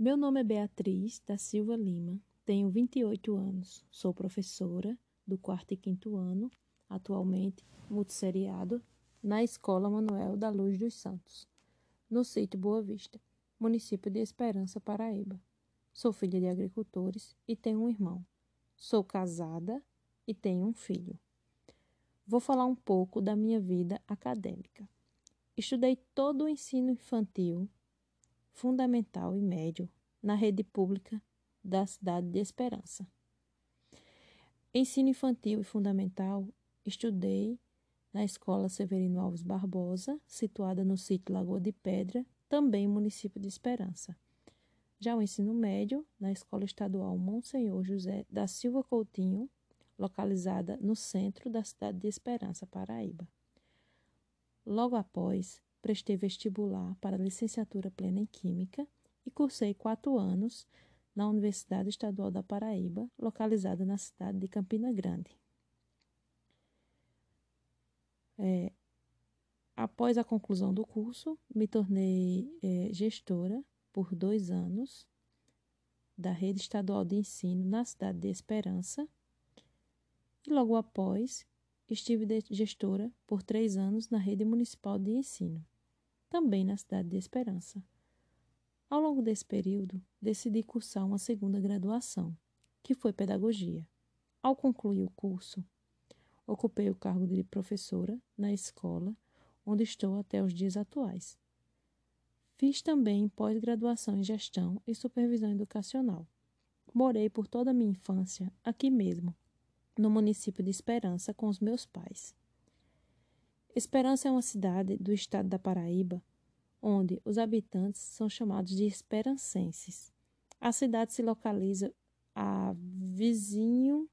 Meu nome é Beatriz da Silva Lima, tenho 28 anos, sou professora do quarto e quinto ano, atualmente multisseriado, na Escola Manuel da Luz dos Santos, no sítio Boa Vista, município de Esperança, Paraíba. Sou filha de agricultores e tenho um irmão. Sou casada e tenho um filho. Vou falar um pouco da minha vida acadêmica. Estudei todo o ensino infantil, fundamental e médio na rede pública da cidade de Esperança. Ensino infantil e fundamental, estudei na Escola Severino Alves Barbosa, situada no sítio Lagoa de Pedra, também município de Esperança. Já o ensino médio, na Escola Estadual Monsenhor José da Silva Coutinho, localizada no centro da cidade de Esperança, Paraíba. Logo após, prestei vestibular para licenciatura plena em Química e cursei quatro anos na Universidade Estadual da Paraíba, localizada na cidade de Campina Grande. É, após a conclusão do curso, me tornei é, gestora por dois anos da Rede Estadual de Ensino na cidade de Esperança. E logo após, estive gestora por três anos na rede municipal de ensino, também na cidade de Esperança. Ao longo desse período, decidi cursar uma segunda graduação, que foi pedagogia. Ao concluir o curso, ocupei o cargo de professora na escola, onde estou até os dias atuais. Fiz também pós-graduação em gestão e supervisão educacional. Morei por toda a minha infância aqui mesmo, no município de Esperança com os meus pais. Esperança é uma cidade do estado da Paraíba, onde os habitantes são chamados de esperancenses. A cidade se localiza a vizinho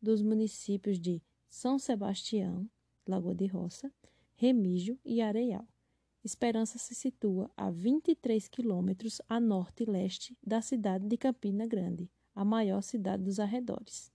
dos municípios de São Sebastião, Lagoa de Roça, Remígio e Areial. Esperança se situa a 23 quilômetros a norte e leste da cidade de Campina Grande, a maior cidade dos arredores.